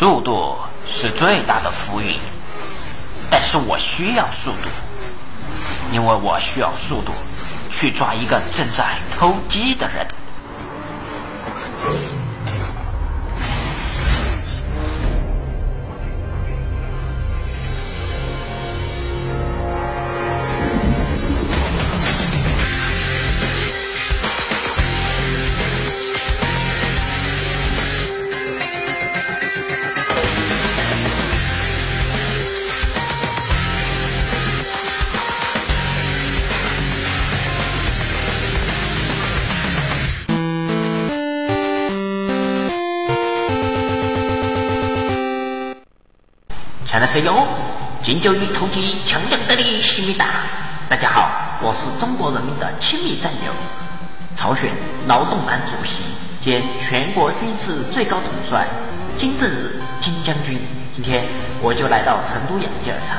速度是最大的浮云，但是我需要速度，因为我需要速度去抓一个正在偷鸡的人。强的声优，金九与突击强强的力，西米达。大家好，我是中国人民的亲密战友，朝鲜劳动党主席兼全国军事最高统帅金正日金将军。今天我就来到成都养鸡场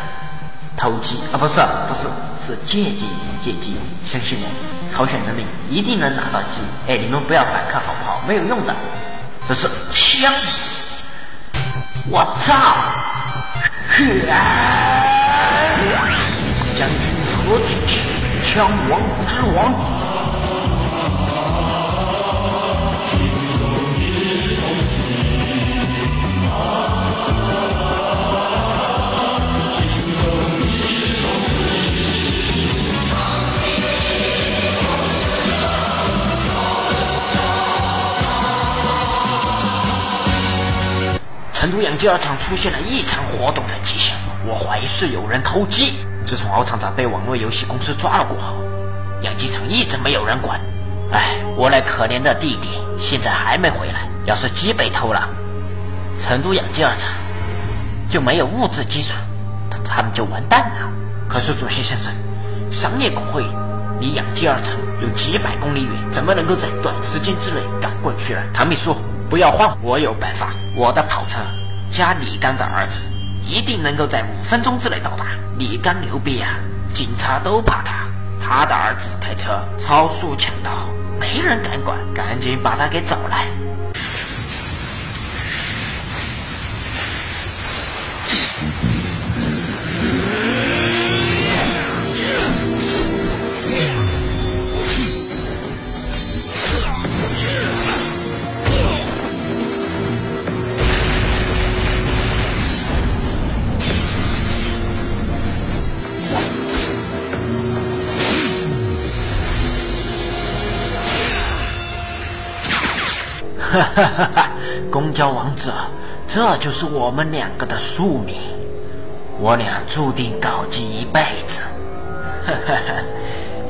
偷鸡啊，不是不是是借鸡借鸡。相信我，朝鲜人民一定能拿到鸡。哎，你们不要反抗好不好？没有用的，这是枪。我操！将军何止，枪王之王。养鸡二场出现了异常活动的迹象，我怀疑是有人偷鸡。自从敖厂长被网络游戏公司抓了过后，养鸡场一直没有人管。哎，我那可怜的弟弟现在还没回来。要是鸡被偷了，成都养鸡二厂就没有物质基础，他他们就完蛋了。可是主席先生，商业工会离养鸡二厂有几百公里远，怎么能够在短时间之内赶过去呢？唐秘书。不要慌，我有办法。我的跑车加李刚的儿子，一定能够在五分钟之内到达。李刚牛逼啊，警察都怕他。他的儿子开车超速抢道，没人敢管，赶紧把他给找来。哈哈哈公交王者，这就是我们两个的宿命，我俩注定搞基一辈子。哈哈哈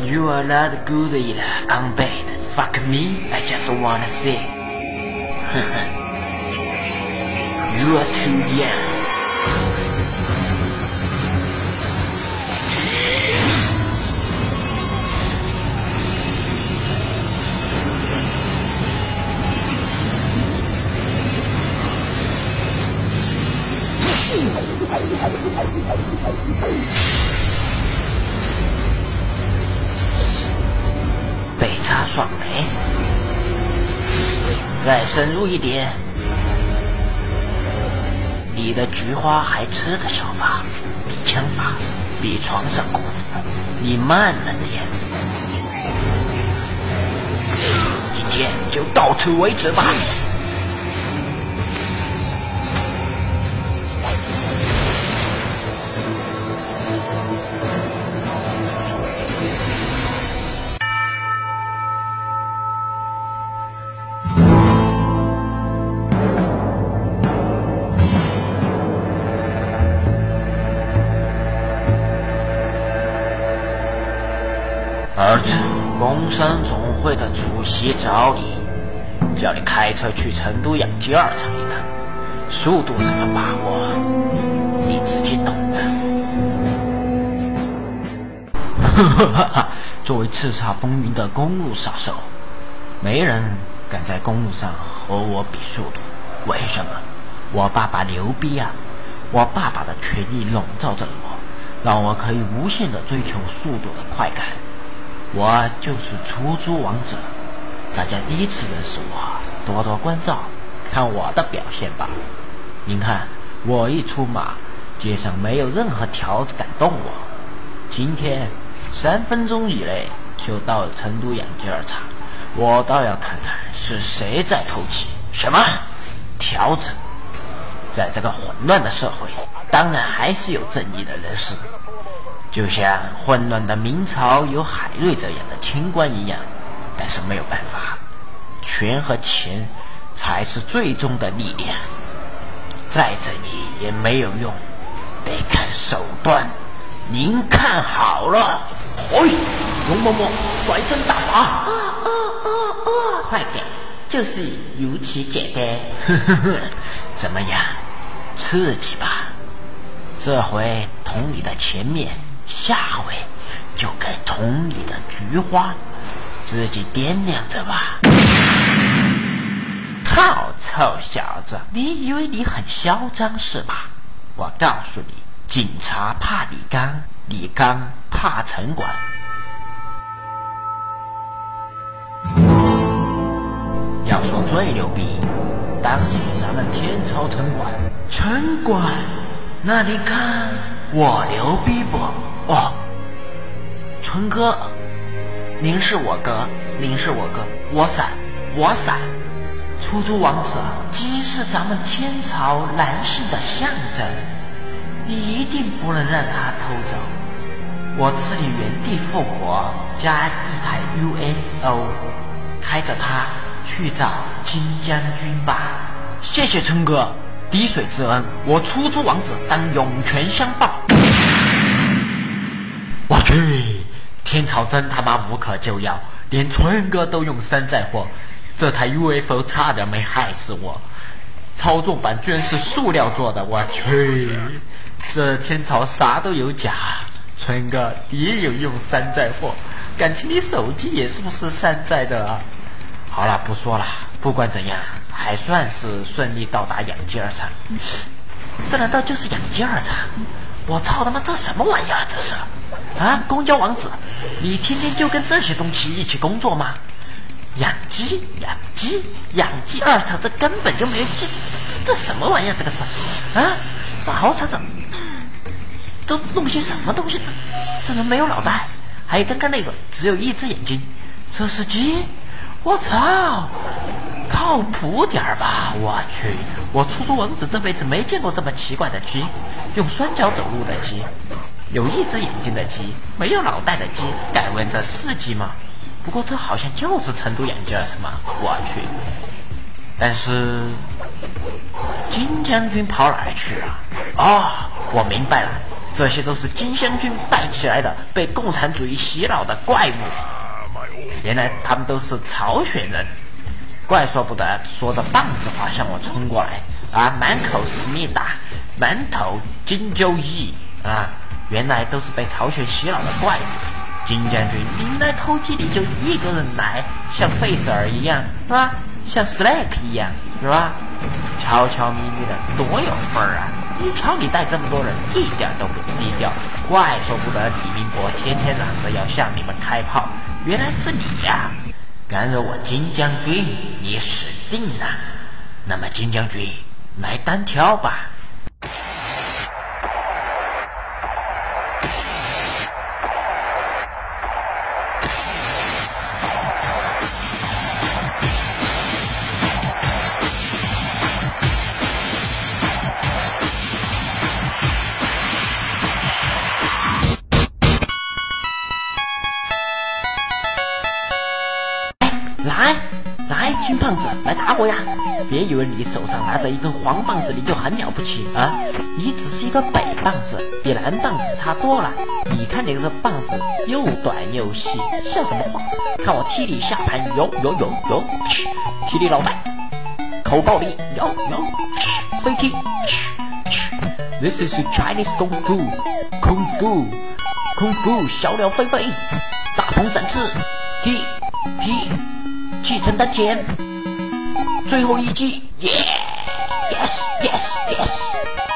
！You are not good enough, I'm bad. Fuck me, I just wanna say.，You are too young. 擦爽没？再深入一点，你的菊花还吃得消吧？比枪法，比床上功夫，你慢了点。今天就到此为止吧。工商总会的主席找你，叫你开车去成都养鸡二厂一趟，速度怎么把握，你自己懂的。哈哈！作为叱咤风云的公路杀手，没人敢在公路上和我比速度。为什么？我爸爸牛逼啊！我爸爸的权力笼罩着我，让我可以无限的追求速度的快感。我就是出租王者，大家第一次认识我，多多关照，看我的表现吧。您看，我一出马，街上没有任何条子敢动我。今天三分钟以内就到成都养鸡二厂，我倒要看看是谁在偷鸡。什么条子？在这个混乱的社会，当然还是有正义的人士，就像混乱的明朝有海瑞这样的清官一样。但是没有办法，权和钱才是最终的力量，再正义也没有用，得看手段。您看好了，嘿，容嬷嬷甩身大法，哦哦哦哦，快点，就是如此简单。呵呵呵，怎么样，刺激吧？这回同你的前面，下回就该捅你的菊花，自己掂量着吧。好臭小子，你以为你很嚣张是吧？我告诉你。警察怕李刚，李刚怕城管。要说最牛逼，当年咱们天朝城管，城管，那你看我牛逼不？哦，春哥，您是我哥，您是我哥，我闪，我闪。出租王子，鸡是咱们天朝男性的象征。你一定不能让他偷走，我赐你原地复活加一台 UFO，开着它去找金将军吧。谢谢春哥，滴水之恩，我出租王子当涌泉相报。我去，天朝真他妈无可救药，连春哥都用山寨货，这台 UFO 差点没害死我。操纵板居然是塑料做的，我去！这天朝啥都有假，春哥也有用山寨货，感情你手机也是不是山寨的啊？好了，不说了，不管怎样，还算是顺利到达养鸡二厂。这难道就是养鸡二厂？我操他妈，这什么玩意儿？这是啊，公交王子，你天天就跟这些东西一起工作吗？养鸡，养鸡，养鸡二厂，这根本就没有鸡，这这这什么玩意儿？这个是啊，好厂长。都弄些什么东西？这这人没有脑袋，还有刚刚那个只有一只眼睛，这是鸡？我操！靠谱点儿吧！我去，我出租王子这辈子没见过这么奇怪的鸡，用双脚走路的鸡，有一只眼睛的鸡，没有脑袋的鸡。敢问这是鸡吗？不过这好像就是成都眼镜是吗？我去！但是金将军跑哪儿去了？哦，我明白了。这些都是金将军带起来的，被共产主义洗脑的怪物。原来他们都是朝鲜人，怪说不得说着棒子话向我冲过来啊！满口思密达，满头金九义啊！原来都是被朝鲜洗脑的怪物。金将军，你来偷鸡你就一个人来，像费舍尔一样是吧？像 Slack 一样是吧？悄悄咪咪的，多有份儿啊！你瞧你带这么多人，一点都不低调，怪说不得李明博天天嚷着要向你们开炮，原来是你呀！敢惹我金将军，你死定了！那么金将军，来单挑吧！子，来打我呀！别以为你手上拿着一根黄棒子，你就很了不起啊！你只是一个北棒子，比南棒子差多了。你看你这棒子又短又细，像什么话？看我踢你下盘，有有有有，踢你脑袋，口爆你，有有，飞踢，This is Chinese kung fu，kung fu，kung fu，小鸟飞飞，大鹏展翅，踢踢。继承丹田，最后一击，耶，yes yes yes。